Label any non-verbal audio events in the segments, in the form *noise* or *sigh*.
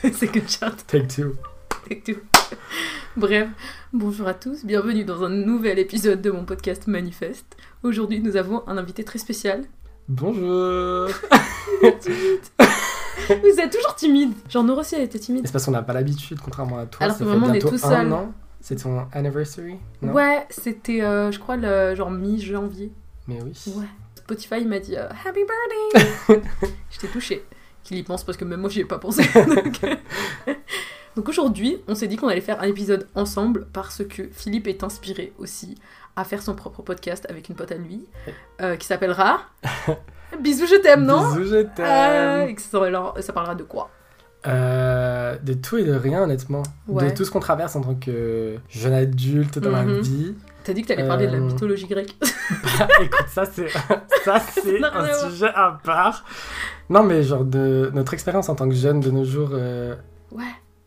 *laughs* c'est que chat. Take two. Take two. *laughs* Bref, bonjour à tous, bienvenue dans un nouvel épisode de mon podcast Manifeste. Aujourd'hui, nous avons un invité très spécial. Bonjour. *laughs* Vous êtes toujours timide. Genre, Nora aussi, elle était timide. C'est parce qu'on n'a pas l'habitude, contrairement à toi. Alors que fait vraiment, on est tout un seul. an. C'est ton anniversary non? Ouais, c'était, euh, je crois, le genre mi-janvier. Mais oui. Ouais. Spotify m'a dit euh, Happy birthday J'étais touchée qu'il y pense parce que même moi j'y ai pas pensé. *laughs* Donc, *laughs* Donc aujourd'hui, on s'est dit qu'on allait faire un épisode ensemble parce que Philippe est inspiré aussi à faire son propre podcast avec une pote à lui euh, qui s'appellera *laughs* Bisous, je t'aime, non Bisous, je Euh, t'aime. et que ça, parlera de quoi Euh, de tout et de rien, honnêtement. Ouais. De tout ce qu'on traverse en tant que jeune adulte dans la Mhm. vie. T'as dit que t'allais parler de la Euh, mythologie grecque. *laughs* Bah, écoute, ça c'est *laughs* ça c'est un sujet à part. Non, mais genre de notre expérience en tant que jeune de nos jours, euh, Ouais.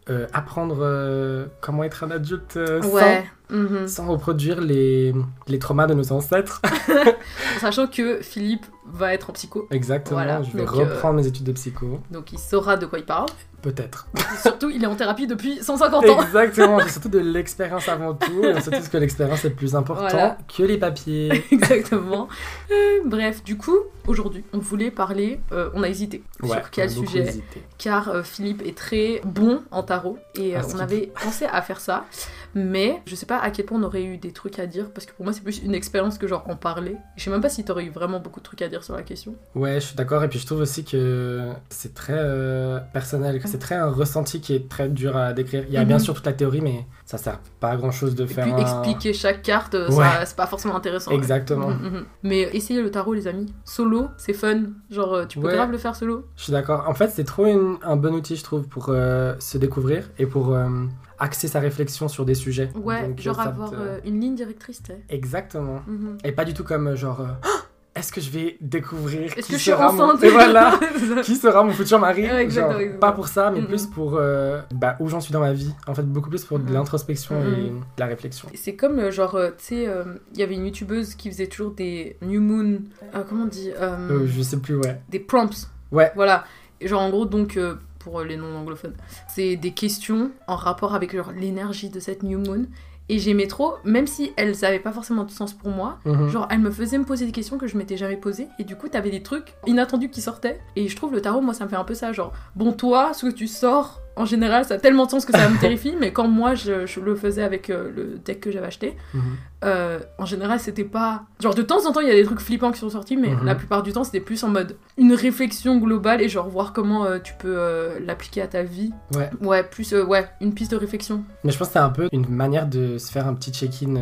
euh, apprendre comment être un adulte sain, Mhm. sans reproduire les, les traumas de nos ancêtres. *laughs* Sachant que Philippe va être en psycho, Exactement. Voilà, Je vais donc, euh, reprendre mes études de psycho, donc il saura de quoi il parle. peut-être. Surtout, il est en thérapie depuis 150 ans. Exactement. J'ai surtout de *laughs* l'expérience avant tout, et on sait tous que l'expérience est plus important Voilà. que les papiers. *laughs* Exactement. Euh, bref, du coup, aujourd'hui, on voulait parler, euh, on a hésité Ouais, sur quel sujet, hésité. car Philippe est très bon en tarot, et Ah, on avait pensé à faire ça, mais je sais pas à quel point on aurait eu des trucs à dire, parce que pour moi c'est plus une expérience que genre en parler. Je sais même pas si t'aurais eu vraiment beaucoup de trucs à dire sur la question. Ouais, je suis d'accord. Et puis je trouve aussi que c'est très euh, personnel, que c'est très un ressenti qui est très dur à décrire. Il y a bien Mhm. sûr toute la théorie, mais ça sert pas à grand chose de Et faire puis un- expliquer chaque carte, Ouais. c'est pas forcément intéressant. ouais. Exactement. Mhm, mhm. Mais essayez le tarot, les amis. Solo, c'est fun. Genre, euh, tu peux Ouais. grave le faire solo. Je suis d'accord. En fait, c'est trop une- un bon outil, je trouve, pour euh, se découvrir et pour euh, axer sa réflexion sur des sujets. Ouais, Donc, genre avoir te- euh, une ligne directrice. Exactement. Mhm. Et pas du tout comme genre. Est-ce que je vais découvrir Est-ce qui que je suis sera mon- Et voilà. *laughs* qui sera mon futur mari? Ouais, Genre. Pas pour ça, mais plus pour euh, bah, où j'en suis dans ma vie. En fait, beaucoup plus pour de l'introspection et de la réflexion. C'est comme, euh, genre, euh, tu sais, euh, il y avait une youtubeuse qui faisait toujours des New Moon. comment on dit je sais plus, ouais. Des prompts. Ouais. Voilà. Et genre, en gros, donc, pour les non-anglophones, c'est des questions en rapport avec l'énergie de cette New Moon. Et j'aimais trop, même si elles n'avaient pas forcément de sens pour moi, Mhm. Genre, elle me faisait me poser des questions que je m'étais jamais posées, et du coup, t'avais des trucs inattendus qui sortaient. Et je trouve le tarot, moi, ça me fait un peu ça. Genre, bon, toi, ce que tu sors, en général, ça a tellement de sens que ça me *laughs* terrifie, mais quand moi, je, je le faisais avec euh, le deck que j'avais acheté, Mhm. euh, en général, c'était pas. Genre, de temps en temps, il y a des trucs flippants qui sont sortis, mais Mhm. la plupart du temps, c'était plus en mode une réflexion globale et genre voir comment euh, tu peux l'appliquer à ta vie. Ouais. Ouais, plus, ouais, une piste de réflexion. Mais je pense que c'est un peu une manière de se faire un petit check-in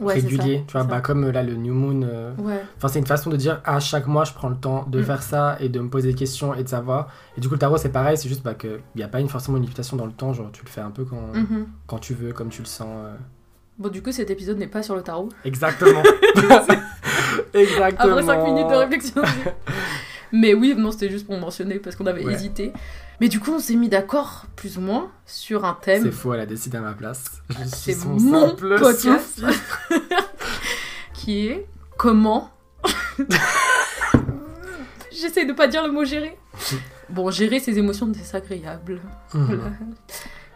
Ouais, régulier. ça, tu vois, bah, comme là, le New Moon. Ouais. Enfin, c'est une façon de dire à chaque mois, je prends le temps de Mm. faire ça et de me poser des questions et de savoir. Et du coup, le tarot, c'est pareil, c'est juste bah, qu'il n'y a pas une, forcément une limitation dans le temps. Genre, tu le fais un peu quand, Mhm. quand tu veux, comme tu le sens. euh. Bon, du coup, cet épisode n'est pas sur le tarot. Exactement. *laughs* *laughs* Exactement. Après 5 minutes de réflexion. *laughs* Mais oui, non, c'était juste pour mentionner parce qu'on avait Ouais. hésité. Mais du coup, on s'est mis d'accord, plus ou moins, sur un thème. C'est faux, elle a décidé à ma place. Suis C'est mon simple podcast. qui est comment? J'essaie de pas dire le mot gérer. Bon, gérer ses émotions désagréables. Mhm. Voilà.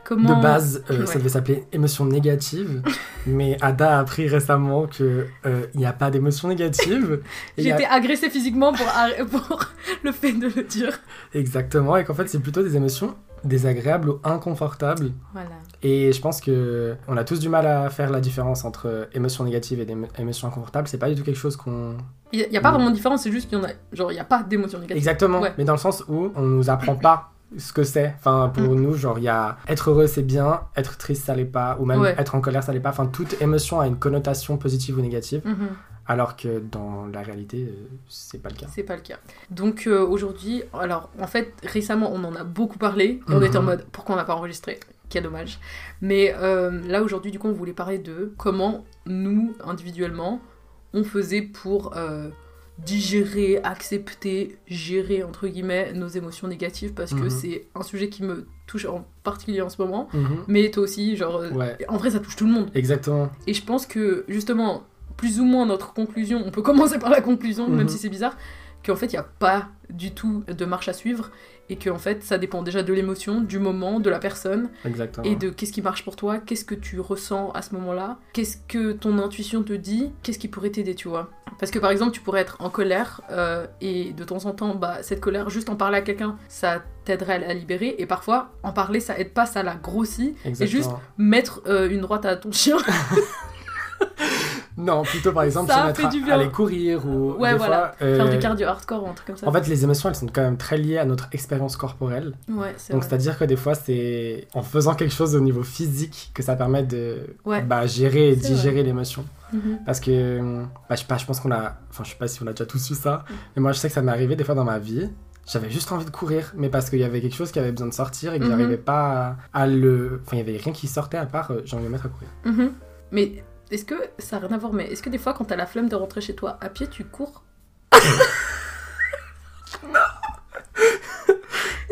Comment. De base, euh, Ouais. ça devait s'appeler émotion négative, *laughs* mais Ada a appris récemment que euh, n'y a pas d'émotion négative. J'ai *laughs* a- été agressée physiquement pour, *laughs* pour le fait de le dire. Exactement, et qu'en fait c'est plutôt des émotions désagréables ou inconfortables. Voilà. Et je pense que on a tous du mal à faire la différence entre émotions négatives et des émotions inconfortables. C'est pas du tout quelque chose qu'on. Il n'y a, pas vraiment de différence, c'est juste qu'il y en a. Genre, il n'y a pas d'émotion négative. Exactement, Ouais. mais dans le sens où on nous apprend pas ce que c'est. Enfin, pour Mm. nous, genre, il y a être heureux c'est bien, être triste ça l'est pas, ou même Ouais. être en colère ça l'est pas. Enfin, toute émotion a une connotation positive ou négative, Mhm. Alors que dans la réalité, euh, c'est pas le cas. C'est pas le cas. Donc euh, aujourd'hui, alors en fait récemment on en a beaucoup parlé et on Mhm. était en mode pourquoi on n'a pas enregistré? Quel dommage. Mais euh, là aujourd'hui du coup on voulait parler de comment nous individuellement on faisait pour euh, digérer, accepter, gérer entre guillemets nos émotions négatives parce que Mhm. c'est un sujet qui me touche en particulier en ce moment. Mhm. Mais toi aussi, genre, Ouais, en vrai ça touche tout le monde. exactement. Et je pense que justement, plus ou moins notre conclusion, on peut commencer par la conclusion, même Mhm. si c'est bizarre, qu'en fait, il n'y a pas du tout de marche à suivre et que en fait, ça dépend déjà de l'émotion, du moment, de la personne Exactement. et de qu'est-ce qui marche pour toi, qu'est-ce que tu ressens à ce moment-là, qu'est-ce que ton intuition te dit, qu'est-ce qui pourrait t'aider, tu vois. Parce que par exemple, tu pourrais être en colère euh, et de temps en temps, bah, cette colère, juste en parler à quelqu'un, ça t'aiderait à la libérer et parfois, en parler, ça aide pas, ça la grossit. Exactement. Et juste mettre euh, une droite à ton chien. *laughs* Non, plutôt par exemple Ça se mettre à, aller courir ou Ouais, des voilà. fois, euh, Faire du cardio hardcore ou un truc comme ça. En fait, les émotions, elles sont quand même très liées à notre expérience corporelle. ouais, c'est Donc, c'est-à-dire que des fois, c'est en faisant quelque chose au niveau physique que ça permet de Ouais. bah, gérer et digérer l'émotion. Mhm. Parce que, bah, je sais pas, je pense qu'on a. Enfin, je sais pas si on a déjà tous su ça, Mm. mais moi, je sais que ça m'est arrivé des fois dans ma vie. J'avais juste envie de courir, mais parce qu'il y avait quelque chose qui avait besoin de sortir et que Mhm. j'arrivais pas à, à le. Enfin, il y avait rien qui sortait à part euh, j'ai envie de me mettre à courir. Mhm. Mais est-ce que ça n'a rien à voir Mais est-ce que des fois, quand t'as la flemme de rentrer chez toi à pied, tu cours *laughs*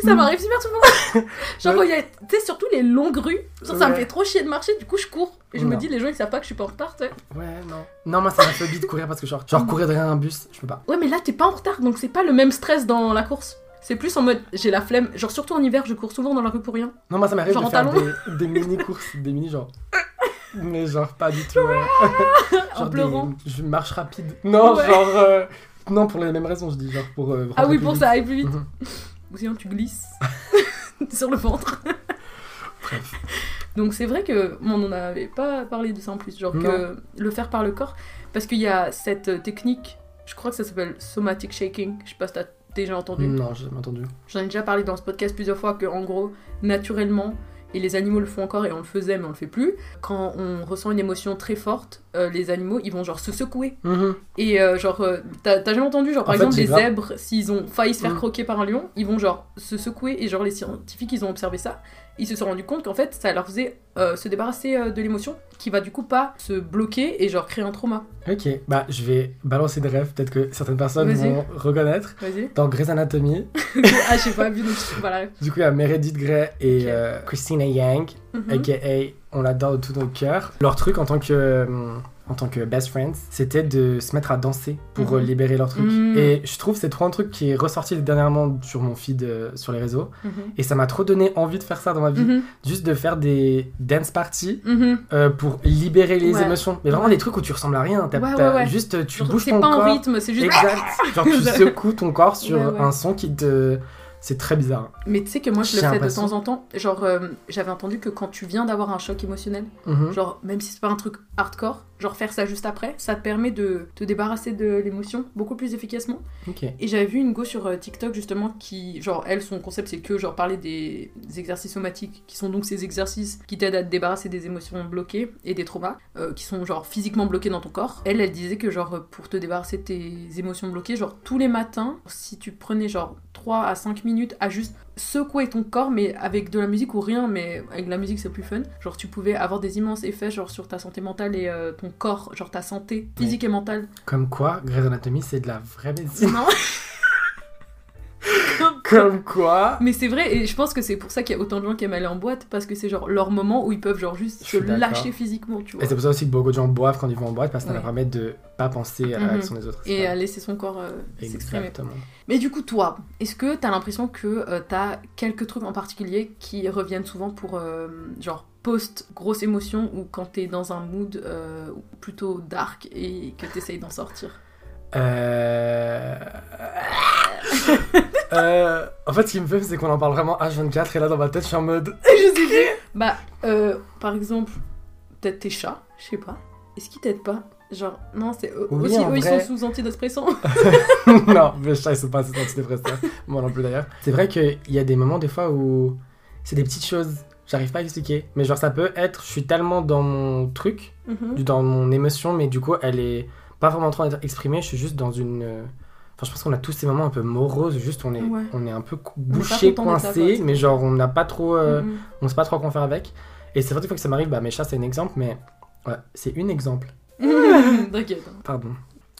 Ça m'arrive super souvent. *laughs* Genre, il y a, tu sais, surtout les longues rues, ça me Ouais. fait trop chier de marcher, du coup, je cours. Et je me Non. dis, les gens, ils savent pas que je suis pas en retard, tu sais. Ouais, non. Non, moi, c'est ma phobie de courir parce que, genre, genre courir derrière un bus, je peux pas. Ouais, mais là, t'es pas en retard, donc c'est pas le même stress dans la course. C'est plus en mode, j'ai la flemme. Genre, surtout en hiver, je cours souvent dans la rue pour rien. Non, moi, ça m'arrive Genre de en faire talons des, des mini-courses, des mini, genre. Mais genre, pas du tout. ouais. *laughs* En pleurant. des- je marche rapide. Non, Ouais. genre. euh, Non, pour les mêmes raisons, je dis, genre pour. euh, Ah oui, pour vite. ça aille plus vite. Mhm. *laughs* Ou sinon, tu glisses *laughs* sur le ventre. Bref. Donc c'est vrai que bon, on n'en avait pas parlé de ça en plus, genre que le faire par le corps, parce qu'il y a cette euh, technique, je crois que ça s'appelle somatic shaking, je sais pas si t'as déjà entendu. Non, j'ai jamais entendu. J'en ai déjà parlé dans ce podcast plusieurs fois que en gros, naturellement, et les animaux le font encore et on le faisait mais on le fait plus, quand on ressent une émotion très forte, euh, les animaux ils vont genre se secouer. Mhm. Et euh, genre, euh, t'as jamais entendu, genre par En exemple les zèbres, s'ils ont failli se faire Mhm. croquer par un lion, ils vont genre se secouer et genre les scientifiques ils ont observé ça. Ils se sont rendus compte qu'en fait ça leur faisait euh, se débarrasser euh, de l'émotion qui va du coup pas se bloquer et genre créer un trauma. Ok, bah je vais balancer des rêves, peut-être que certaines personnes vont reconnaître. Vas-y. Dans Grey's Anatomy, *laughs* ah, j'ai pas vu donc voilà. du coup, il y a Meredith Grey et euh, Christina Yang, Mhm. aka on l'adore de tout notre cœur. Leur truc en tant que en tant que best friends, c'était de se mettre à danser pour Mhm. euh, libérer leur truc. Mhm. Et je trouve que c'est trop un truc qui est ressorti dernièrement sur mon feed euh, sur les réseaux. Mhm. Et ça m'a trop donné envie de faire ça dans ma vie. Mhm. Juste de faire des dance parties Mhm. euh, pour libérer les Ouais. émotions. Mais vraiment des trucs où tu ressembles à rien. T'as- Ouais, ouais. Juste tu Genre, bouges C'est ton pas corps. en rythme, c'est juste. Exact. *laughs* Genre tu secoues ton corps sur un son qui te... C'est très bizarre. Mais tu sais que moi je le fais de temps en temps. Genre, euh, j'avais entendu que quand tu viens d'avoir un choc émotionnel, Mhm. Genre, même si c'est pas un truc hardcore, genre faire ça juste après, ça te permet de te débarrasser de l'émotion beaucoup plus efficacement. Et j'avais vu une go sur euh, TikTok justement qui, genre, elle, son concept c'est que, genre, parler des, des exercices somatiques, qui sont donc ces exercices qui t'aident à te débarrasser des émotions bloquées et des traumas, euh, qui sont, genre, physiquement bloqués dans ton corps. Elle, elle disait que, genre, pour te débarrasser de tes émotions bloquées, genre, tous les matins, si tu prenais, genre, 3 à 5 minutes à juste secouer ton corps, mais avec de la musique ou rien, mais avec la musique c'est plus fun. Genre tu pouvais avoir des immenses effets genre sur ta santé mentale et euh, ton corps, genre ta santé physique et mentale. Comme quoi, Grey's Anatomy, c'est de la vraie médecine. Non. *laughs* Comme quoi mais c'est vrai et je pense que c'est pour ça qu'il y a autant de gens qui aiment aller en boîte parce que c'est genre leur moment où ils peuvent genre juste se lâcher physiquement, tu vois. Et c'est pour ça aussi que beaucoup de gens boivent quand ils vont en boîte parce que ça Ouais. leur permet de pas penser à Mhm. l'action des autres. Et à laisser son corps euh, s'exprimer. Mais du coup, toi, est-ce que t'as l'impression que euh, t'as quelques trucs en particulier qui reviennent souvent pour, euh, genre, post-grosse émotion ou quand t'es dans un mood plutôt dark et que t'essayes d'en sortir? Euh... *laughs* euh, En fait, ce qui me fait, c'est qu'on en parle vraiment H24 et là, dans ma tête, je suis en mode. *laughs* Je sais plus Bah, euh, par exemple, peut-être tes chats, je sais pas. Est-ce qu'ils t'aident pas? Genre, non, c'est eux Oui, aussi, eux, ils sont sous antidépresseurs. *laughs* non, mes chats, ils sont pas assez antidépresseurs. Moi non plus d'ailleurs. C'est vrai qu'il y a des moments, des fois, où c'est des petites choses. J'arrive pas à expliquer. Mais genre, ça peut être, je suis tellement dans mon truc, Mhm. dans mon émotion, mais du coup, elle est pas vraiment en train d'être exprimée. Je suis juste dans une. euh, Enfin, je pense qu'on a tous ces moments un peu moroses, juste on est, Ouais. on est un peu bouché, coincé, mais genre on n'a pas trop, euh, on sait pas trop quoi faire avec. Et c'est vrai des fois que ça m'arrive, bah mes chats c'est un exemple, mais ouais, c'est un exemple. *laughs* T'inquiète. Pardon.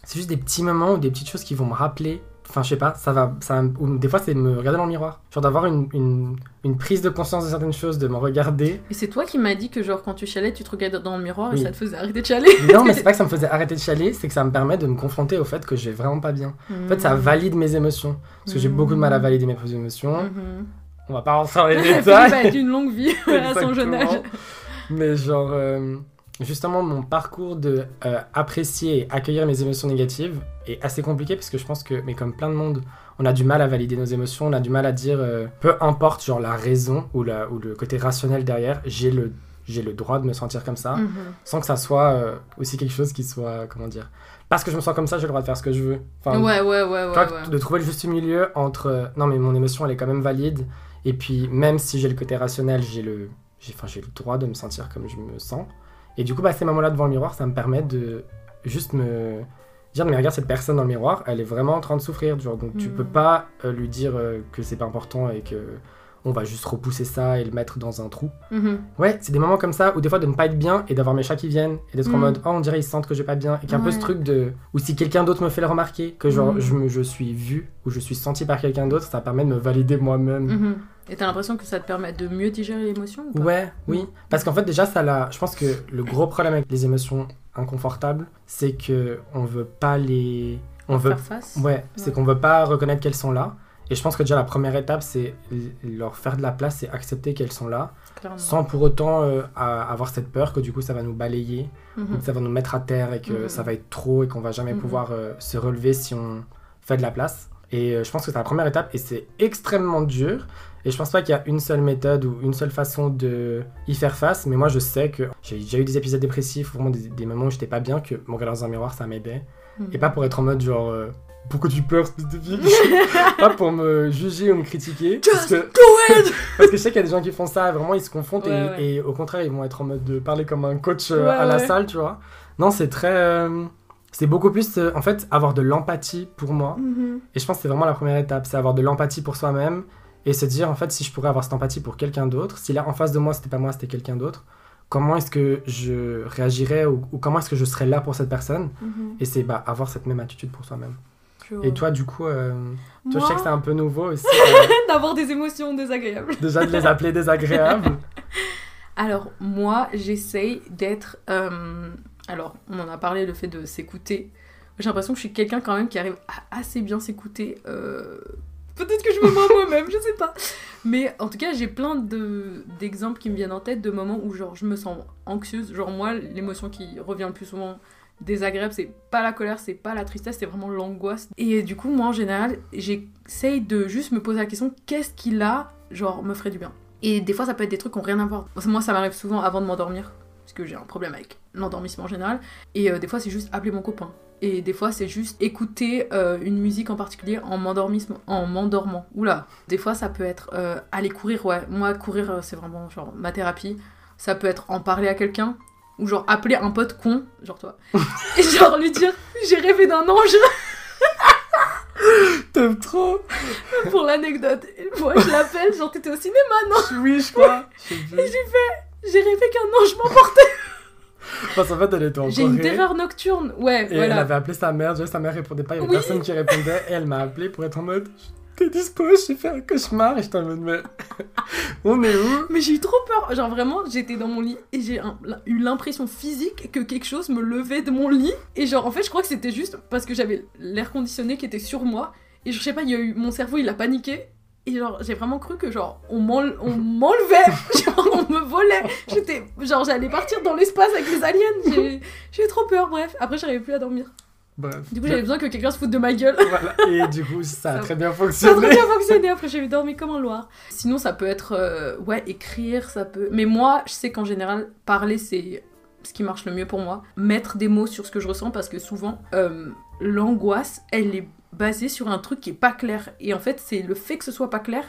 C'est juste des petits moments ou des petites choses qui vont me rappeler Enfin, je sais pas, ça va. Ça, des fois, c'est me regarder dans le miroir. Genre d'avoir une, une, une prise de conscience de certaines choses, de me regarder. Et c'est toi qui m'as dit que, genre, quand tu chialais, tu te regardais dans le miroir et ça te faisait arrêter de chialer. Non, mais *laughs* c'est pas que ça me faisait arrêter de chialer, c'est que ça me permet de me confronter au fait que je vais vraiment pas bien. En fait, ça valide mes émotions. Parce que j'ai beaucoup de mal à valider mes émotions. Mhm. On va pas rentrer dans les *laughs* détails. a eu une longue vie à son jeune âge. Mais genre, euh, justement, mon parcours de euh, apprécier et accueillir mes émotions négatives est assez compliqué parce que je pense que, mais comme plein de monde, on a du mal à valider nos émotions, on a du mal à dire, euh, peu importe genre la raison ou, la, ou le côté rationnel derrière, j'ai le, j'ai le droit de me sentir comme ça, Mhm. sans que ça soit euh, aussi quelque chose qui soit, comment dire, parce que je me sens comme ça, j'ai le droit de faire ce que je veux. Enfin, Ouais, ouais, ouais, ouais. de trouver le juste milieu entre non mais mon émotion elle est quand même valide et puis même si j'ai le côté rationnel j'ai le j'ai enfin j'ai le droit de me sentir comme je me sens et du coup bah ces moments là devant le miroir ça me permet de juste me dire mais regarde cette personne dans le miroir elle est vraiment en train de souffrir genre donc tu Mhm. peux pas euh, lui dire euh, que c'est pas important et que on va juste repousser ça et le mettre dans un trou Mhm. Ouais, c'est des moments comme ça où des fois de ne pas être bien et d'avoir mes chats qui viennent et d'être en Mm. mode oh on dirait ils sentent que je vais pas bien et qu'il y a un peu ce truc de ou si quelqu'un d'autre me fait le remarquer que genre Mm. je, me, je suis vu ou je suis senti par quelqu'un d'autre ça permet de me valider moi-même. Mhm. Et t'as l'impression que ça te permet de mieux digérer l'émotion ou pas? Ouais, oui. Parce qu'en fait, déjà, ça l'a. Je pense que le gros problème avec les émotions inconfortables, c'est que on veut pas les. On veut. Faire face Ouais, c'est Ouais. qu'on veut pas reconnaître qu'elles sont là. Et je pense que déjà la première étape, c'est leur faire de la place et accepter qu'elles sont là, clairement. sans pour autant euh, avoir cette peur que du coup ça va nous balayer, ou Mhm. que ça va nous mettre à terre et que Mhm. ça va être trop et qu'on va jamais Mhm. pouvoir euh, se relever si on fait de la place. Et euh, je pense que c'est la première étape et c'est extrêmement dur. Et je pense pas qu'il y a une seule méthode ou une seule façon de y faire face, mais moi je sais que j'ai déjà eu des épisodes dépressifs, vraiment des, des moments où j'étais pas bien, que me regarder dans un miroir ça m'aidait. Et pas pour être en mode genre pourquoi tu pleures, espèce de fille Pas pour me juger ou me critiquer. parce, que, *laughs* parce que je sais qu'il y a des gens qui font ça, vraiment ils se confondent et, Ouais, ouais. et au contraire ils vont être en mode de parler comme un coach euh, Ouais, à la salle, tu vois. Non, c'est très. euh, c'est beaucoup plus euh, en fait avoir de l'empathie pour moi. Mhm. Et je pense que c'est vraiment la première étape, c'est avoir de l'empathie pour soi-même et se dire en fait si je pourrais avoir cette empathie pour quelqu'un d'autre, si là en face de moi c'était pas moi, c'était quelqu'un d'autre, comment est-ce que je réagirais ou, ou comment est-ce que je serais là pour cette personne? Mhm. Et c'est bah, avoir cette même attitude pour soi-même. Je Et toi du coup, euh, toi je sais Moi, que c'est un peu nouveau aussi, *laughs* euh, d'avoir des émotions désagréables. déjà de les appeler désagréables. *laughs* Alors, moi, j'essaye d'être. euh, Alors, on en a parlé, le fait de s'écouter. J'ai l'impression que je suis quelqu'un quand même qui arrive à assez bien s'écouter. euh, Peut-être que je me mens moi-même, je sais pas. Mais en tout cas, j'ai plein de- d'exemples qui me viennent en tête de moments où genre, je me sens anxieuse. Genre, moi, l'émotion qui revient le plus souvent désagréable, c'est pas la colère, c'est pas la tristesse, c'est vraiment l'angoisse. Et du coup, moi, en général, j'essaye de juste me poser la question qu'est-ce qui là, genre, me ferait du bien? Et des fois, ça peut être des trucs qui n'ont rien à voir. Moi, ça m'arrive souvent avant de m'endormir, parce que j'ai un problème avec l'endormissement en général. Et euh, des fois, c'est juste appeler mon copain. Et des fois, c'est juste écouter euh, une musique en particulier en m'endormant. Oula. Des fois, ça peut être euh, aller courir, ouais. Moi, courir, c'est vraiment genre ma thérapie. Ça peut être en parler à quelqu'un. Ou genre appeler un pote con, genre toi. et genre lui dire j'ai rêvé d'un ange *laughs* T'aimes trop pour l'anecdote. Moi, je l'appelle, genre t'étais au cinéma, non? Oui, je crois. Et j'ai fait j'ai rêvé qu'un ange m'emportait. Parce qu'en fait, elle était en J'ai une terreur nocturne, ouais, Et elle voilà. avait appelé sa mère, déjà sa mère répondait pas, il y avait Oui. personne qui répondait, et elle m'a appelé pour être en mode T'es dispo, j'ai fait un cauchemar, et j'étais en mode Mais *laughs* on est où? Mais j'ai eu trop peur. Genre vraiment, j'étais dans mon lit et j'ai eu l'impression physique que quelque chose me levait de mon lit. Et genre, en fait, je crois que c'était juste parce que j'avais l'air conditionné qui était sur moi. Et je sais pas, il y a eu mon cerveau, il a paniqué. Et genre, j'ai vraiment cru que genre, on m'enle- on m'enlevait. *laughs* genre, on me volait. J'étais, genre, j'allais partir dans l'espace avec les aliens. J'ai eu trop peur, bref. Après, j'arrivais plus à dormir. Bref. Du coup, j'avais besoin que quelqu'un se foute de ma gueule. Voilà. Et du coup, ça a Ça- très bien Ça a très fonctionné. bien fonctionné, après j'ai dormi comme un loir. Sinon ça peut être, euh, ouais, écrire, ça peut... Mais moi, je sais qu'en général, parler c'est ce qui marche le mieux pour moi. Mettre des mots sur ce que je ressens parce que souvent, euh, l'angoisse, elle est basée sur un truc qui est pas clair. Et en fait, c'est le fait que ce soit pas clair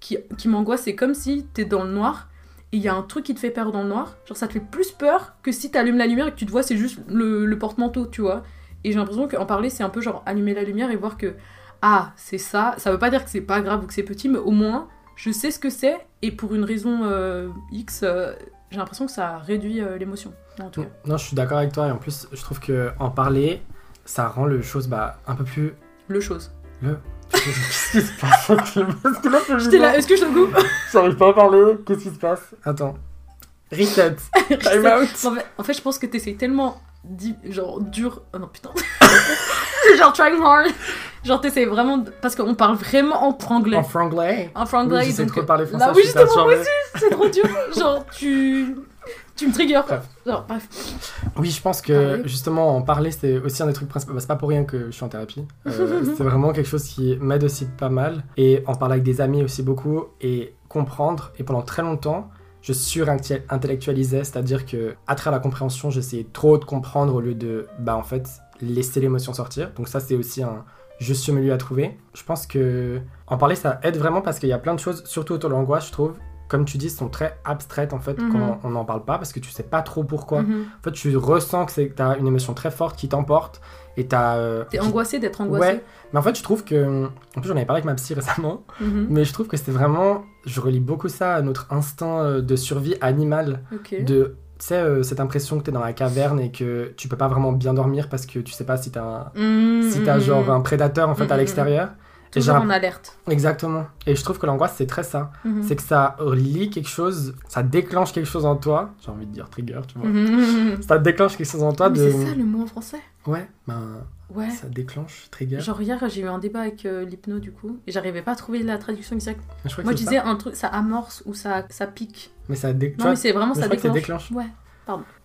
qui, qui m'angoisse. C'est comme si t'es dans le noir et il y a un truc qui te fait peur dans le noir. Genre ça te fait plus peur que si t'allumes la lumière et que tu te vois, c'est juste le, le porte-manteau, tu vois. Et j'ai l'impression qu'en parler, c'est un peu genre allumer la lumière et voir que ah, c'est ça. Ça veut pas dire que c'est pas grave ou que c'est petit, mais au moins, je sais ce que c'est. Et pour une raison euh, X, euh, j'ai l'impression que ça réduit euh, l'émotion. En tout cas. Non, je suis d'accord avec toi, et en plus, je trouve que en parler, ça rend le chose bah, un peu plus. Le chose. Le. *laughs* Qu'est-ce qui se passe? *laughs* Là, *laughs* J'étais est-ce que je te coupe? J'arrive pas à parler. Qu'est-ce qui se passe? Attends. Reset. Time out. en, fait, en fait, je pense que t'essayes tellement genre dur. Oh non, putain. *laughs* Genre trying hard. Genre, t'essayes vraiment. de- Parce qu'on parle vraiment en franglais. En franglais? En franglais. Oui, donc, trop parler là, français. oui, je suis justement, moi aussi, c'est trop dur. Genre, tu. Tu me triggers. Bref. Genre, bref. Oui, je pense que justement en parler c'est aussi un des trucs principaux. Bah, c'est pas pour rien que je suis en thérapie. Euh, *laughs* c'est vraiment quelque chose qui m'aide aussi pas mal. Et en parler avec des amis aussi beaucoup et comprendre. Et pendant très longtemps, je surintellectualisais, c'est-à-dire que à travers la compréhension, j'essayais trop de comprendre au lieu de bah en fait laisser l'émotion sortir. Donc ça c'est aussi un juste milieu à trouver. Je pense que en parler ça aide vraiment parce qu'il y a plein de choses, surtout autour de l'angoisse, je trouve. Comme tu dis, sont très abstraites en fait Mhm. quand on n'en parle pas parce que tu sais pas trop pourquoi. Mhm. En fait, tu ressens que t'as une émotion très forte qui t'emporte et t'as. euh, T'es angoissé d'être angoissé. Ouais, mais en fait, je trouve que. En plus, j'en avais parlé avec ma psy récemment, Mhm. mais je trouve que c'était vraiment. Je relie beaucoup ça à notre instinct euh, de survie animale. De. Tu sais, euh, cette impression que t'es dans la caverne et que tu peux pas vraiment bien dormir parce que tu sais pas si t'as un- Mhm, si t'as mhm. genre un prédateur en fait à mhm. l'extérieur. Toujours en alerte. Exactement. Et je trouve que l'angoisse, c'est très ça. Mhm. C'est que ça relie quelque chose, ça déclenche quelque chose en toi. J'ai envie de dire trigger, tu vois. Mhm. Ça déclenche quelque chose en toi Mais de. C'est ça le mot en français Ouais, ben. Ouais. Ça déclenche, trigger. Genre hier j'ai eu un débat avec euh, l'hypno du coup et j'arrivais pas à trouver la traduction exacte. Je crois que Moi je disais ça. un truc ça amorce ou ça ça pique. Mais ça dé- tu Non mais c'est vraiment mais ça je que ça déclenche. déclenche. Ouais.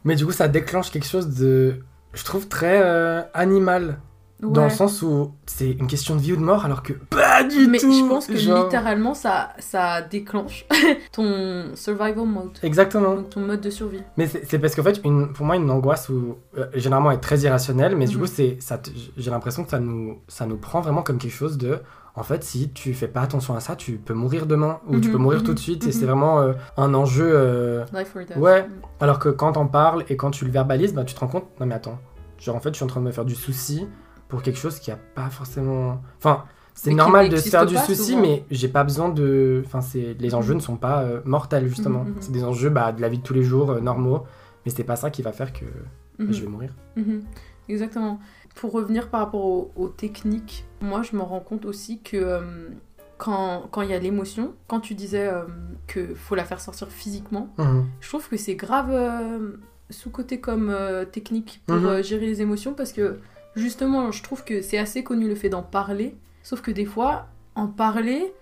Mais du coup, ça déclenche quelque chose de. Je trouve très euh, animal. Dans le sens où c'est une question de vie ou de mort, alors que pas du mais tout. je pense que genre- littéralement ça ça déclenche *laughs* ton survival mode. Exactement. Donc ton mode de survie. Mais c'est parce qu'en fait, une, pour moi, une angoisse où, euh, généralement est très irrationnelle, mais du Mhm. coup, c'est ça. te- j'ai l'impression que ça nous, ça nous prend vraiment comme quelque chose de. En fait, si tu fais pas attention à ça, tu peux mourir demain ou tu Mhm, peux mourir mhm, tout de suite. Et mhm. c'est vraiment euh, un enjeu. euh, Life or death. Ouais. Alors que quand t'en parles et quand tu le verbalises, bah, tu te rends compte, non mais attends, genre en fait je suis en train de me faire du souci pour quelque chose qui a pas forcément... Enfin, c'est normal de se faire du souci, souvent. mais j'ai pas besoin de... Enfin, c'est... les enjeux ne sont pas euh, mortels justement. Mhm, mhm. C'est des enjeux bah, de la vie de tous les jours, euh, normaux, mais c'est pas ça qui va faire que je vais mourir. Exactement. Pour revenir par rapport aux, aux techniques, moi je me rends compte aussi que euh, quand quand il y a l'émotion, quand tu disais euh, que faut la faire sortir physiquement, je trouve que c'est grave euh, sous-côté comme technique pour gérer les émotions parce que justement je trouve que c'est assez connu le fait d'en parler, sauf que des fois en parler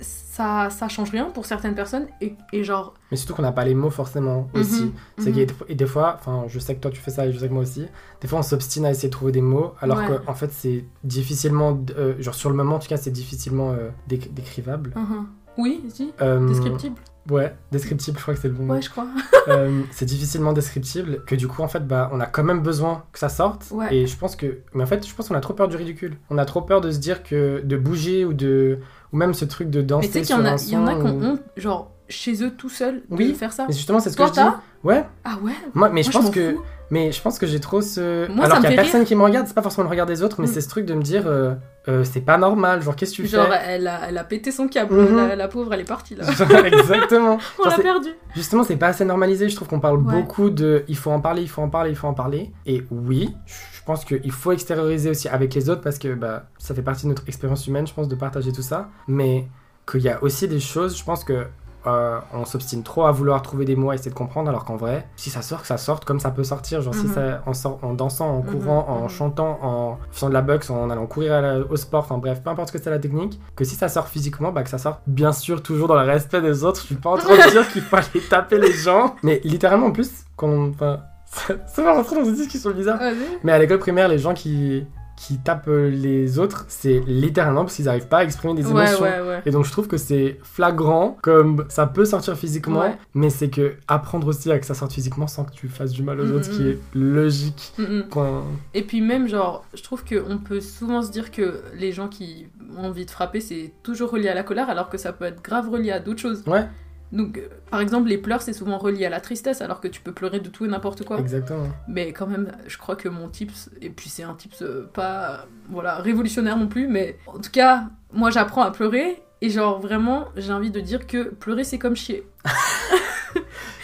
ça, ça change rien pour certaines personnes et, et genre Mais surtout qu'on n'a pas les mots forcément Mhm, aussi. C'est mhm. et des fois, enfin, je sais que toi tu fais ça et je sais que moi aussi. Des fois, on s'obstine à essayer de trouver des mots, alors Ouais. que en fait, c'est difficilement, euh, genre sur le moment en tout cas, c'est difficilement euh, déc- décrivable. Mhm. oui si Euh, descriptible Ouais, descriptible, je crois que c'est le bon mot. ouais je crois *laughs* Euh, c'est difficilement descriptible, que du coup, en fait, bah, on a quand même besoin que ça sorte. Ouais. Et je pense que. Mais en fait, je pense qu'on a trop peur du ridicule. On a trop peur de se dire que. de bouger ou de. ou même ce truc de danser Mais tu sais qu'il y en a, y en qui ont honte, genre chez eux tout seuls, de Oui, faire ça. Mais justement, c'est ce que je dis. Ouais, Ah ouais moi, mais je Moi, pense que. fous. Mais je pense que j'ai trop ce. Moi, Alors qu'il y a personne qui me regarde, c'est pas forcément le regard des autres, mais Mm. c'est ce truc de me dire. euh, euh, c'est pas normal, genre, qu'est-ce que tu Genre, fais elle a, elle a pété son câble, Mhm. la, la pauvre, elle est partie là. *laughs* Exactement. *laughs* On Genre, l'a perdu. Justement, c'est pas assez normalisé. Je trouve qu'on parle Ouais. beaucoup de il faut en parler, il faut en parler, il faut en parler. Et oui, je pense qu'il faut extérioriser aussi avec les autres parce que bah, ça fait partie de notre expérience humaine, je pense, de partager tout ça. Mais qu'il y a aussi des choses, je pense que euh, on s'obstine trop à vouloir trouver des mots, à essayer de comprendre, alors qu'en vrai, si ça sort, que ça sorte comme ça peut sortir. Genre, si Mhm. ça, en, sort- en dansant, en Mhm, courant, en mhm. chantant, en faisant de la boxe, en allant courir à la- au sport, enfin bref, peu importe ce que c'est la technique, que si ça sort physiquement, bah que ça sort bien sûr toujours dans le respect des autres. Je suis pas en train de dire qu'il faut aller *laughs* taper les gens, mais littéralement en plus, quand on- enfin, ça, ça va rentrer dans une discussion bizarre. Vas-y. Mais à l'école primaire, les gens qui, qui tapent euh, les autres, c'est littéralement parce qu'ils n'arrivent pas à exprimer des Ouais, émotions. ouais, ouais. Et donc je trouve que c'est flagrant, comme ça peut sortir physiquement, mais c'est que apprendre aussi à que ça sorte physiquement sans que tu fasses du mal aux Mhm, autres, ce qui est logique. Mm, mm. Quand... Et puis même, genre, je trouve qu'on peut souvent se dire que les gens qui ont envie de frapper, c'est toujours relié à la colère, alors que ça peut être grave relié à d'autres choses. Ouais, Donc, euh, par exemple, les pleurs, c'est souvent relié à la tristesse, alors que tu peux pleurer de tout et n'importe quoi. exactement. Mais quand même, je crois que mon tips, et puis c'est un tips euh, pas euh, voilà, révolutionnaire non plus, mais en tout cas, moi j'apprends à pleurer, et genre vraiment, j'ai envie de dire que pleurer c'est comme chier. *laughs*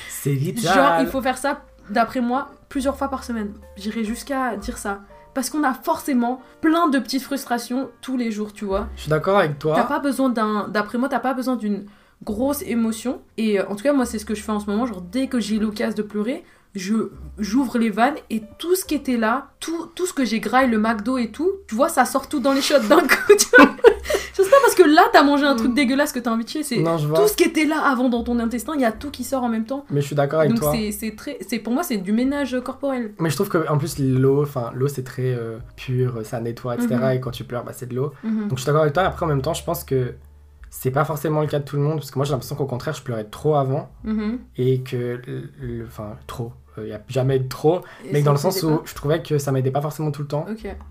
C'est vital. Genre, il faut faire ça, d'après moi, plusieurs fois par semaine. J'irai jusqu'à dire ça. parce qu'on a forcément plein de petites frustrations tous les jours, tu vois. Je suis d'accord avec toi. T'as pas besoin d'un. D'après moi, t'as pas besoin d'une grosse émotion. Et euh, en tout cas, moi, c'est ce que je fais en ce moment. Genre, dès que j'ai l'occasion de pleurer, je j'ouvre les vannes et tout ce qui était là, tout, tout ce que j'ai graillé, le McDo et tout, tu vois, ça sort tout dans les shots d'un coup. Tu vois *laughs* je sais pas parce que là, t'as mangé un truc dégueulasse que t'as envie de chier. C'est tout ce qui était là avant dans ton intestin, il y a tout qui sort en même temps. Mais je suis d'accord avec Donc toi. c'est c'est très, c'est pour moi c'est du ménage corporel. Mais je trouve que en plus l'eau, enfin l'eau c'est très euh, pur, ça nettoie, etc. Mhm. Et quand tu pleures, bah, c'est de l'eau. Mhm. Donc je suis d'accord avec toi. Après en même temps, je pense que c'est pas forcément le cas de tout le monde parce que moi j'ai l'impression qu'au contraire je pleurais trop avant Mhm. et que, le- enfin trop. Il y a jamais de trop, Et mais dans le sens où je trouvais que ça m'aidait pas forcément tout le temps.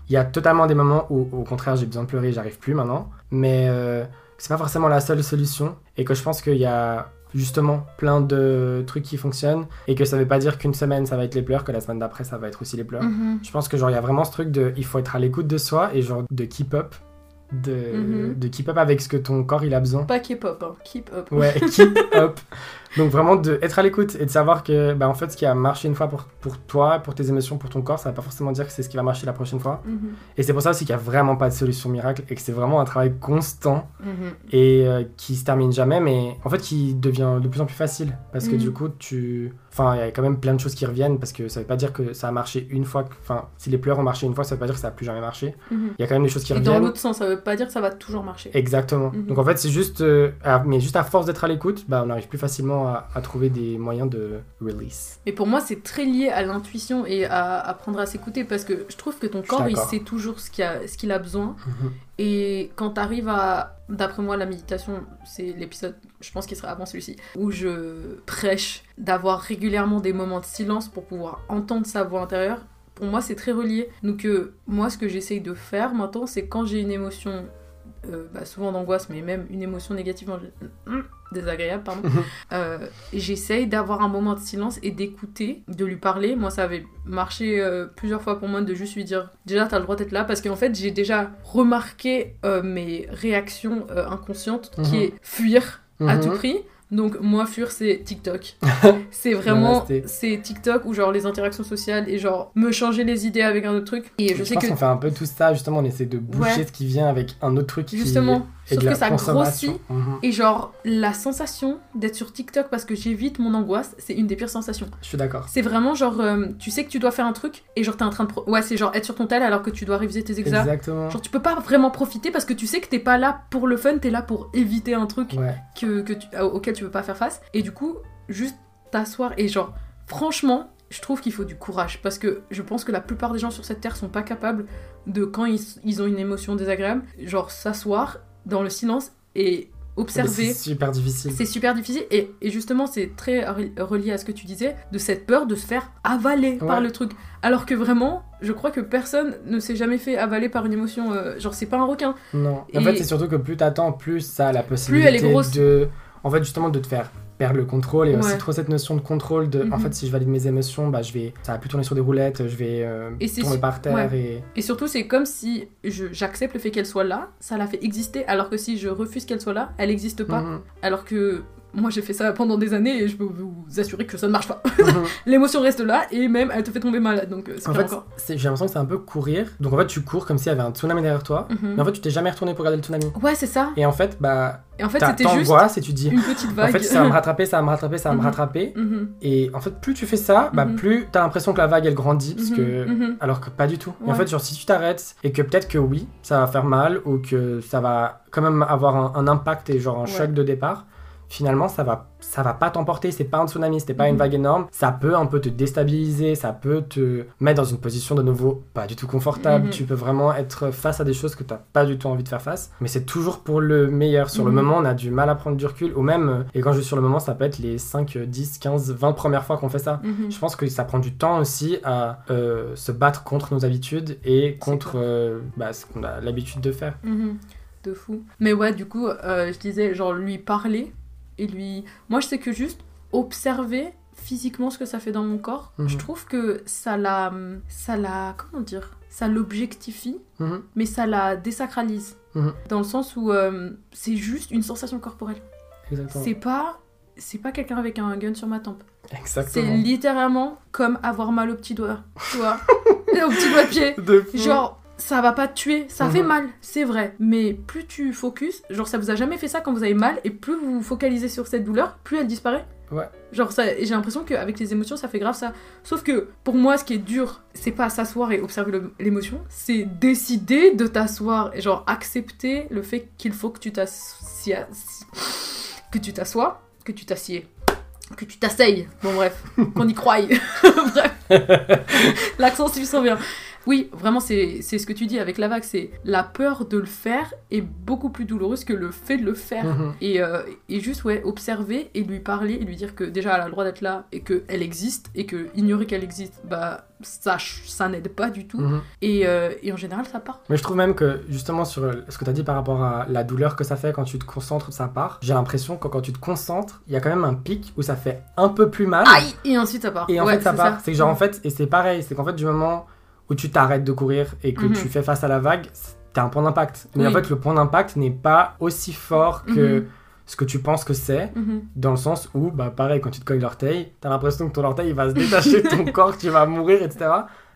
Il y a totalement des moments où, au contraire, j'ai besoin de pleurer, j'arrive plus maintenant. Mais euh, c'est pas forcément la seule solution. Et que je pense qu'il y a justement plein de trucs qui fonctionnent. Et que ça veut pas dire qu'une semaine ça va être les pleurs, que la semaine d'après ça va être aussi les pleurs. Mhm. Je pense que genre il y a vraiment ce truc de il faut être à l'écoute de soi et genre de keep up. De, Mhm. de keep up avec ce que ton corps il a besoin. Pas K-pop, hein. keep up. Ouais, keep up. *laughs* Donc vraiment de être à l'écoute et de savoir que bah, en fait ce qui a marché une fois pour, pour toi, pour tes émotions, pour ton corps, ça va pas forcément dire que c'est ce qui va marcher la prochaine fois. Mhm. Et c'est pour ça aussi qu'il y a vraiment pas de solution miracle et que c'est vraiment un travail constant Mhm. et euh, qui se termine jamais, mais en fait qui devient de plus en plus facile parce que Mhm. du coup tu, enfin il y a quand même plein de choses qui reviennent parce que ça veut pas dire que ça a marché une fois, que- enfin si les pleurs ont marché une fois, ça veut pas dire que ça a plus jamais marché. Mhm. Il y a quand même des choses qui Et dans reviennent. l'autre sens, ça veut pas dire que ça va toujours marcher. Exactement. Mhm. Donc en fait, c'est juste, euh, à- mais juste à force d'être à l'écoute, bah, on arrive plus facilement à, à trouver des moyens de release. Mais pour moi, c'est très lié à l'intuition et à apprendre à s'écouter parce que je trouve que ton corps, il sait toujours ce qu'il a, besoin. Et quand t'arrives à. D'après moi, la méditation, c'est l'épisode, je pense qu'il sera avant celui-ci, où je prêche d'avoir régulièrement des moments de silence pour pouvoir entendre sa voix intérieure. Pour moi, c'est très relié. Donc, euh, moi, ce que j'essaye de faire maintenant, c'est quand j'ai une émotion, euh, bah, souvent d'angoisse, mais même une émotion négative, en désagréable, pardon, euh, j'essaye d'avoir un moment de silence et d'écouter, de lui parler. Moi, ça avait marché euh, plusieurs fois pour moi de juste lui dire déjà, t'as le droit d'être là parce qu'en fait, j'ai déjà remarqué euh, mes réactions inconscientes qui Mhm. est fuir à Mhm. tout prix. Donc moi fuir c'est TikTok. *laughs* c'est vraiment c'est TikTok ou genre les interactions sociales et genre me changer les idées avec un autre truc. Et je, Je, sais pense que qu'on fait un peu tout ça, justement, on essaie de boucher Ouais. ce qui vient avec un autre truc qui justement sauf que ça grossit Mhm. et genre la sensation d'être sur TikTok parce que j'évite mon angoisse, c'est une des pires sensations. Je suis d'accord. C'est vraiment genre euh, tu sais que tu dois faire un truc et genre t'es en train de pro- ouais, c'est genre être sur ton tel alors que tu dois réviser tes examens. Exactement. Genre tu peux pas vraiment profiter parce que tu sais que t'es pas là pour le fun, t'es là pour éviter un truc Ouais. que, que tu- auquel tu peux pas faire face. Et du coup, juste t'asseoir et genre, franchement, je trouve qu'il faut du courage parce que je pense que la plupart des gens sur cette terre sont pas capables de, quand ils, ils ont une émotion désagréable, genre s'asseoir dans le silence et observer. C'est super difficile. C'est super difficile et, et justement c'est très re- relié à ce que tu disais de cette peur de se faire avaler par le truc. Alors que vraiment, je crois que personne ne s'est jamais fait avaler par une émotion. euh, genre c'est pas un requin. Non. En fait, c'est surtout que plus t'attends, plus ça a la possibilité elle est grosse. de. En fait, justement, de te faire perdre le contrôle et aussi Ouais. trop cette notion de contrôle de. En Mhm. fait, si je valide mes émotions, bah, je vais. Ça va plus tourner sur des roulettes, je vais euh, Et c'est tomber par terre et. Et surtout, c'est comme si je- j'accepte le fait qu'elle soit là, ça la fait exister, alors que si je refuse qu'elle soit là, elle n'existe pas. Mhm. Alors que moi, j'ai fait ça pendant des années et je peux vous assurer que ça ne marche pas. *laughs* Mhm. *laughs* L'émotion reste là et même elle te fait tomber malade, donc euh, c'est En fait, j'ai l'impression que c'est un peu courir. Donc en fait, tu cours comme s'il y avait un tsunami derrière toi. Mhm. Mais en fait, tu t'es jamais retourné pour regarder le tsunami. Ouais, c'est ça. Et en fait, bah, Et en fait, c'était juste et tu dis. une petite En vague. fait, ça va me *laughs* rattraper, ça va me rattraper, ça va me Mhm. rattraper. Et en fait, plus tu fais ça, bah, plus t'as l'impression que la vague elle grandit. Parce que... Alors que pas du tout. Et en Ouais. fait, genre, si tu t'arrêtes et que peut-être que oui, ça va faire mal ou que ça va quand même avoir un, un impact et genre un Ouais. choc de départ, finalement, ça va, ça va pas t'emporter. C'est pas un tsunami, c'était pas Mhm. une vague énorme. Ça peut un peu te déstabiliser, ça peut te mettre dans une position de nouveau pas du tout confortable. Mhm. Tu peux vraiment être face à des choses que t'as pas du tout envie de faire face. Mais c'est toujours pour le meilleur. Sur le Mhm. moment, on a du mal à prendre du recul. Ou même, euh, et quand je dis sur le moment, ça peut être les 5, 10, 15, 20 premières fois qu'on fait ça. Mhm. Je pense que ça prend du temps aussi à euh, se battre contre nos habitudes et contre euh, bah, ce qu'on a l'habitude de faire. Mhm. De fou. Mais ouais, du coup, euh, je disais, genre, lui parler et lui. Moi, je sais que juste observer physiquement ce que ça fait dans mon corps, Mhm. je trouve que ça la. Ça la. Comment dire Ça l'objectifie, Mhm. mais ça la désacralise. Mhm. Dans le sens où euh, c'est juste une sensation corporelle. Exactement. C'est pas c'est pas quelqu'un avec un gun sur ma tempe. C'est Exactement. littéralement comme avoir mal au petit doigt, tu vois, *laughs* au petit doigt de pied. De. Genre, ça va pas te tuer, ça fait Mhm. mal, c'est vrai. Mais plus tu focus, genre ça vous a jamais fait ça quand vous avez mal, et plus vous vous focalisez sur cette douleur, plus elle disparaît. Ouais. Genre j'ai l'impression qu'avec les émotions, ça fait grave ça. Sauf que pour moi, ce qui est dur, c'est pas s'asseoir et observer l'émotion, c'est décider de t'asseoir et genre accepter le fait qu'il faut que tu t'assoies, que tu t'assoies, que tu t'assieds, que tu t'asseyes. Bon bref, *laughs* qu'on y croie. *laughs* bref, *laughs* l'accent suffisant bien. Oui, vraiment, c'est ce que tu dis avec la vague, c'est la peur de le faire est beaucoup plus douloureuse que le fait de le faire. Mhm. Et, euh, et juste, ouais, observer et lui parler et lui dire que déjà elle a le droit d'être là et qu'elle existe et que ignorer qu'elle existe, bah ça, ça n'aide pas du tout. Mhm. Et, euh, et en général, ça part. Mais je trouve même que, justement, sur ce que tu as dit par rapport à la douleur que ça fait quand tu te concentres, ça part. J'ai l'impression que quand tu te concentres, il y a quand même un pic où ça fait un peu plus mal. Aïe Et ensuite, ça part. Et en Ouais, fait, ça part. C'est que, genre, en fait, et c'est pareil, c'est qu'en fait, du moment où tu t'arrêtes de courir et que Mhm. tu fais face à la vague, t'as un point d'impact. Mais Oui. en fait, le point d'impact n'est pas aussi fort que Mhm. ce que tu penses que c'est. Mhm. Dans le sens où, bah pareil, quand tu te cognes l'orteil, t'as l'impression que ton orteil il va se détacher de ton *laughs* corps, que tu vas mourir, etc.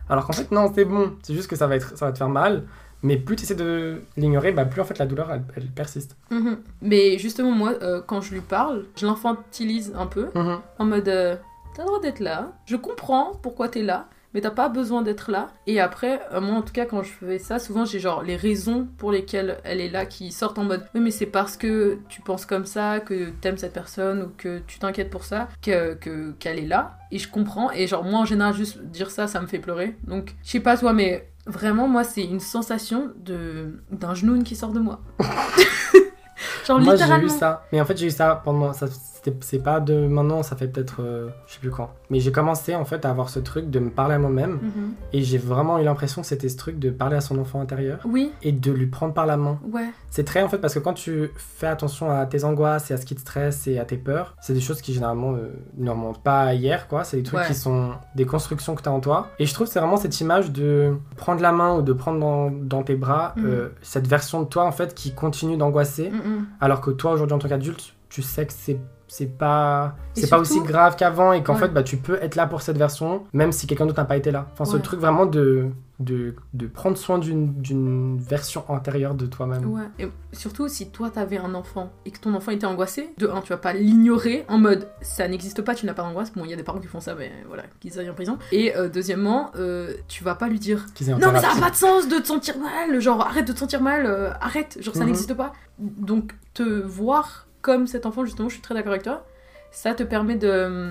Alors qu'en fait, non, c'est bon. C'est juste que ça va, être, ça va te faire mal. Mais plus tu essaies de l'ignorer, bah plus en fait la douleur elle, elle persiste. Mhm. Mais justement, moi, euh, quand je lui parle, je l'infantilise un peu, en mode euh, T'as le droit d'être là, je comprends pourquoi t'es là, mais t'as pas besoin d'être là. Et après, euh, moi en tout cas, quand je fais ça, souvent j'ai genre les raisons pour lesquelles elle est là qui sortent en mode Oui, mais c'est parce que tu penses comme ça, que t'aimes cette personne ou que tu t'inquiètes pour ça, que que- qu'elle est là. Et je comprends. Et genre, moi en général, juste dire ça, ça me fait pleurer. Donc, je sais pas toi, mais vraiment, moi, c'est une sensation de d'un genou qui sort de moi. *laughs* genre, Moi j'ai eu littéralement. ça. Mais en fait j'ai eu ça pendant. Ça, c'est pas de maintenant, ça fait peut-être. euh, je sais plus quand. Mais j'ai commencé en fait à avoir ce truc de me parler à moi-même. Mhm. Et j'ai vraiment eu l'impression que c'était ce truc de parler à son enfant intérieur Oui, et de lui prendre par la main. ouais. C'est très en fait parce que quand tu fais attention à tes angoisses et à ce qui te stresse et à tes peurs, c'est des choses qui généralement euh, ne remontent pas hier quoi. C'est des trucs Ouais. qui sont des constructions que tu as en toi. Et je trouve que c'est vraiment cette image de prendre la main ou de prendre dans, dans tes bras Mhm. euh, cette version de toi en fait qui continue d'angoisser Mhm. alors que toi aujourd'hui en tant qu'adulte tu sais que c'est c'est pas c'est pas aussi grave qu'avant et qu'en Ouais. fait bah tu peux être là pour cette version même si quelqu'un d'autre n'a pas été là enfin ce Ouais. truc vraiment de de, de prendre soin d'une version antérieure de toi-même Ouais, et surtout si toi t'avais un enfant et que ton enfant était angoissé, de un, tu vas pas l'ignorer en mode ça n'existe pas, tu n'as pas d'angoisse. Bon, il y a des parents qui font ça, mais voilà, qu'ils aillent en prison. Et euh, deuxièmement, euh, tu vas pas lui dire non, mais ça n'a pas de sens de te sentir mal, genre arrête de te sentir mal, euh, arrête, genre ça Mhm. n'existe pas. Donc te voir comme cet enfant, justement, je suis très d'accord avec toi. Ça te permet de,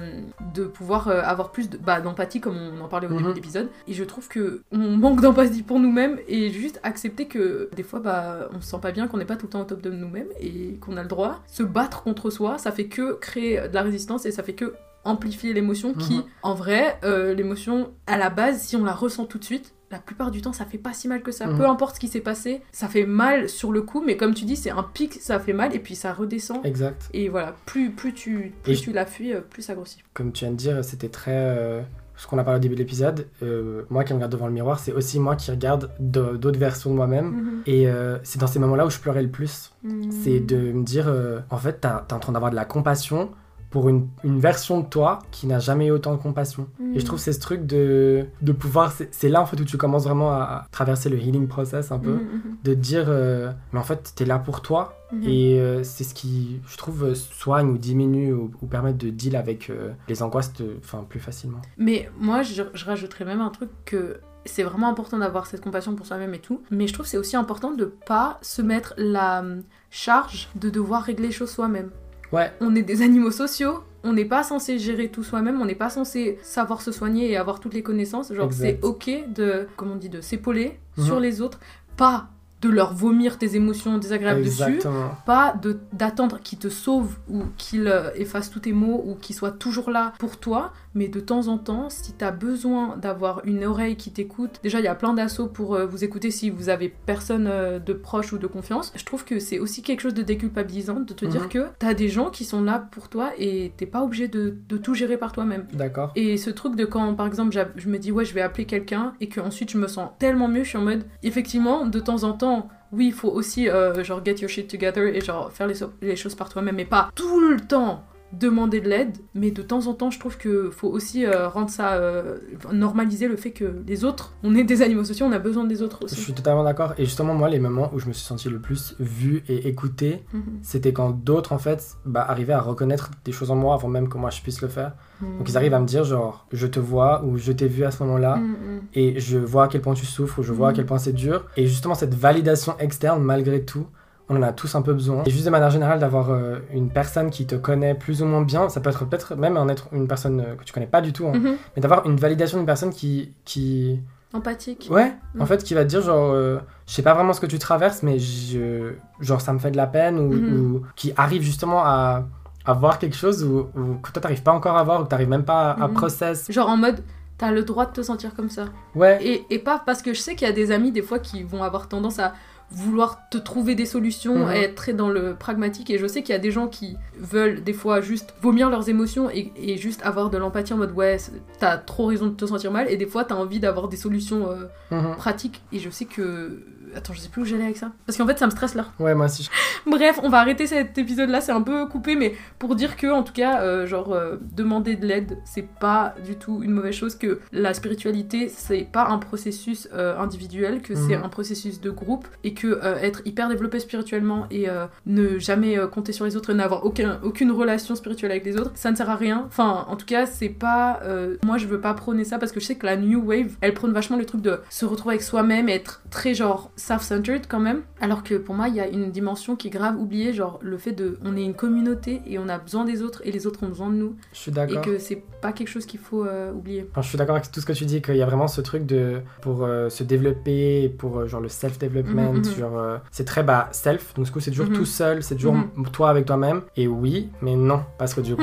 de pouvoir euh, avoir plus de- bah, d'empathie, comme on en parlait au début Mhm. de l'épisode. Et je trouve que on manque d'empathie pour nous-mêmes et juste accepter que des fois, bah, on se sent pas bien, qu'on n'est pas tout le temps au top de nous-mêmes et qu'on a le droit. Se battre contre soi, ça fait que créer de la résistance et ça fait que amplifier l'émotion qui, Mhm. en vrai, euh, l'émotion, à la base, si on la ressent tout de suite, la plupart du temps, ça fait pas si mal que ça. Mhm. Peu importe ce qui s'est passé, ça fait mal sur le coup, mais comme tu dis, c'est un pic, ça fait mal, et puis ça redescend. exact Et voilà, plus, plus tu, plus Et- tu la fuis, euh, plus ça grossit. comme tu viens de dire c'était très euh, ce qu'on a parlé au début de l'épisode euh, moi qui me regarde devant le miroir c'est aussi moi qui regarde de- d'autres versions de moi-même Mhm. et euh, c'est dans ces moments là où je pleurais le plus Mhm. c'est de me dire en fait t'es en train d'avoir de la compassion pour une, une version de toi qui n'a jamais eu autant de compassion. Et je trouve c'est ce truc de, de pouvoir c'est là en fait où tu commences vraiment à, à traverser le healing process un peu Mhm, mhm, de te dire euh, mais en fait t'es là pour toi. Et euh, c'est ce qui je trouve euh, soigne ou diminue ou, ou permet de deal avec euh, les angoisses de- plus facilement. Mais moi, je, je rajouterais même un truc que c'est vraiment important d'avoir cette compassion pour soi-même et tout. Mais je trouve c'est aussi important de pas se mettre la hum, charge de devoir régler les choses soi-même. Ouais On est des animaux sociaux. On n'est pas censé gérer tout soi-même, on n'est pas censé savoir se soigner et avoir toutes les connaissances. Genre, c'est ok de, comment on dit, de s'épauler Mhm. sur les autres, pas de leur vomir tes émotions désagréables dessus, pas de d'attendre qu'ils te sauvent ou qu'ils euh, effacent tous tes mots ou qu'ils soient toujours là pour toi, mais de temps en temps, si t'as besoin d'avoir une oreille qui t'écoute, déjà il y a plein d'assauts pour euh, vous écouter si vous avez personne euh, de proche ou de confiance. Je trouve que c'est aussi quelque chose de déculpabilisant de te dire Mhm. que t'as des gens qui sont là pour toi et t'es pas obligé de, de tout gérer par toi-même. d'accord Et ce truc de quand, par exemple, je me dis, ouais, je vais appeler quelqu'un, et que ensuite je me sens tellement mieux, je suis en mode, effectivement, de temps en temps, oui, il faut aussi, euh, genre, get your shit together et genre, faire les, les choses par toi-même, mais pas tout le temps demander de l'aide, mais de temps en temps, je trouve que faut aussi euh, rendre ça euh, normaliser le fait que les autres, on est des animaux sociaux, on a besoin des autres Je aussi. suis totalement d'accord. Et justement, moi, les moments où je me suis senti le plus vu et écouté, Mhm. c'était quand d'autres, en fait, bah, arrivaient à reconnaître des choses en moi avant même que moi je puisse le faire. Donc ils arrivent à me dire, genre, je te vois ou je t'ai vu à ce moment-là. Mhm. Et je vois à quel point tu souffres, ou je vois à Mhm. quel point c'est dur. Et justement, cette validation externe, malgré tout, on en a tous un peu besoin. Et juste de manière générale, d'avoir euh, une personne qui te connaît plus ou moins bien, ça peut être peut-être même en être une personne euh, que tu connais pas du tout, hein, Mhm. mais d'avoir une validation d'une personne qui, qui, Empathique. ouais, en fait, qui va te dire genre, euh, je sais pas vraiment ce que tu traverses, mais je, genre ça me fait de la peine, ou, Mhm. ou qui arrive justement à, à voir quelque chose ou, ou que toi t'arrives pas encore à voir, ou que t'arrives même pas à, à Mhm. process. Genre en mode, t'as le droit de te sentir comme ça. Ouais, Et, et pas parce que je sais qu'il y a des amis des fois qui vont avoir tendance à vouloir te trouver des solutions, Mhm. être très dans le pragmatique. Et je sais qu'il y a des gens qui veulent des fois juste vomir leurs émotions et, et juste avoir de l'empathie en mode ouais, t'as trop raison de te sentir mal. Et des fois t'as envie d'avoir des solutions euh, Mhm. pratiques. Et je sais que. Attends, je sais plus où j'allais avec ça. Parce qu'en fait ça me stresse là. ouais, moi aussi. *laughs* Bref, on va arrêter cet épisode là, c'est un peu coupé, mais pour dire que, en tout cas, euh, genre, euh, demander de l'aide, c'est pas du tout une mauvaise chose, que la spiritualité, c'est pas un processus euh, individuel, que c'est Mhm. un processus de groupe, et que être hyper développé spirituellement et ne jamais compter sur les autres et n'avoir aucun, aucune relation spirituelle avec les autres, ça ne sert à rien. Enfin, en tout cas, c'est pas. moi, je veux pas prôner ça parce que je sais que la New Wave, elle prône vachement le truc de se retrouver avec soi-même et être très, genre, self-centered quand même. Alors que pour moi, il y a une dimension qui est grave oubliée, genre le fait de. On est une communauté et on a besoin des autres et les autres ont besoin de nous. Je suis Et d'accord. que c'est pas quelque chose qu'il faut euh, oublier. Enfin, je suis d'accord avec tout ce que tu dis, qu'il y a vraiment ce truc de pour euh, se développer, pour euh, genre le self-development, Mhm, mhm. c'est très bah self, donc du coup c'est toujours Mhm. tout seul, c'est toujours toi avec toi-même. Et oui, mais non, parce que du coup.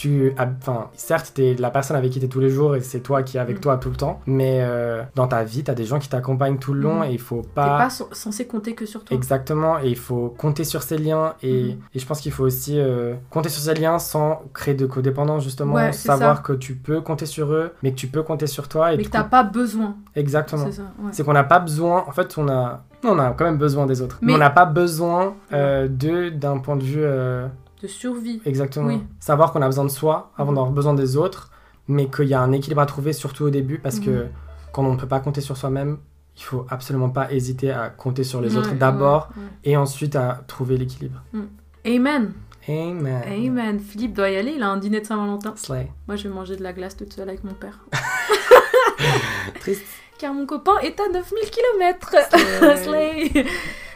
Tu, enfin certes t'es la personne avec qui t'es tous les jours et c'est toi qui est avec Mhm. toi tout le temps, mais euh, dans ta vie t'as des gens qui t'accompagnent tout le long Mhm. et il faut T'es pas pas so- censé compter que sur toi. Exactement, et il faut compter sur ces liens, et, Mhm. et je pense qu'il faut aussi euh, compter sur ces liens sans créer de codépendance, justement, Ouais, savoir ça. que tu peux compter sur eux, mais que tu peux compter sur toi. Et Mais que t'as coup- pas besoin. Exactement. C'est ouais. Qu'on n'a pas besoin, en fait, on a, on a quand même besoin des autres, mais, Mais- on n'a pas besoin euh, d'eux d'un point de vue. De survie. exactement. Oui. Savoir qu'on a besoin de soi avant Mhm. d'avoir besoin des autres, mais qu'il y a un équilibre à trouver, surtout au début, parce que Mhm. quand on ne peut pas compter sur soi-même, il faut absolument pas hésiter à compter sur les Ouais, autres d'abord ouais, ouais. et ensuite à trouver l'équilibre. Amen. Amen. Amen. Philippe doit y aller, il a un dîner de Saint-Valentin. Slay. Moi, je vais manger de la glace toute seule avec mon père. *laughs* Triste. Car mon copain est à 9000 km. Slay.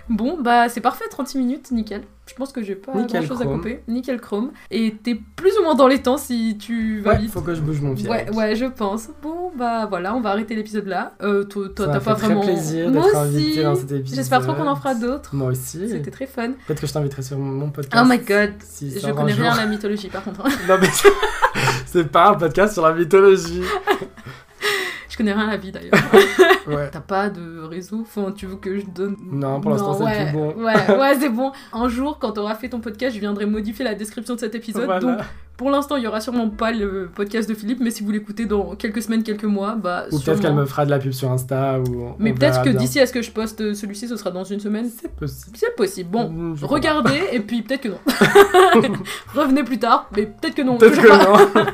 Bon, bah c'est parfait, 36 minutes, nickel. Je pense que j'ai pas Nickel grand chose à chrome. couper. Nickel chrome. Et t'es plus ou moins dans les temps si tu vas Ouais, vite. faut que je bouge mon pied. Ouais, ouais, je pense. Bon, bah voilà, on va arrêter l'épisode là. Euh, toi, t'as pas vraiment. très plaisir Moi aussi. invité dans cet épisode. J'espère trop qu'on en fera d'autres. Moi aussi. C'était très fun. Peut-être que je t'inviterai sur mon podcast. Oh my god. si Je connais rien à la mythologie par contre. *laughs* Non mais c'est pas un podcast sur la mythologie. *laughs* Je connais rien à la vie d'ailleurs. *laughs* Ouais. T'as pas de réseau Enfin, tu veux que je donne. Non, pour l'instant, c'est ouais, bon. Ouais, *laughs* ouais, c'est bon. Un jour, quand t'auras fait ton podcast, je viendrai modifier la description de cet épisode. Voilà. Donc, pour l'instant, il y aura sûrement pas le podcast de Philippe, mais si vous l'écoutez dans quelques semaines, quelques mois, bah. Ou peut-être qu'elle me fera de la pub sur Insta ou. on Mais peut-être que d'ici à ce que je poste celui-ci, ce sera dans une semaine. C'est possible. C'est possible. Bon, Mm, je regardez, et puis peut-être que non. *laughs* Revenez plus tard, mais peut-être que non. Peut-être que non.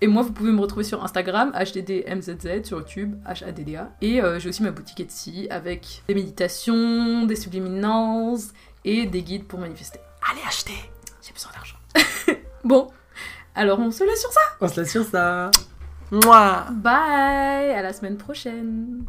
Et moi, vous pouvez me retrouver sur Instagram, HDDMZZ, sur YouTube, HADDA. Et euh, j'ai aussi ma boutique Etsy avec des méditations, des subliminals et des guides pour manifester. Allez acheter. J'ai besoin d'argent. *laughs* bon, alors on se laisse sur ça. On se laisse sur ça. Moi. Bye, à la semaine prochaine.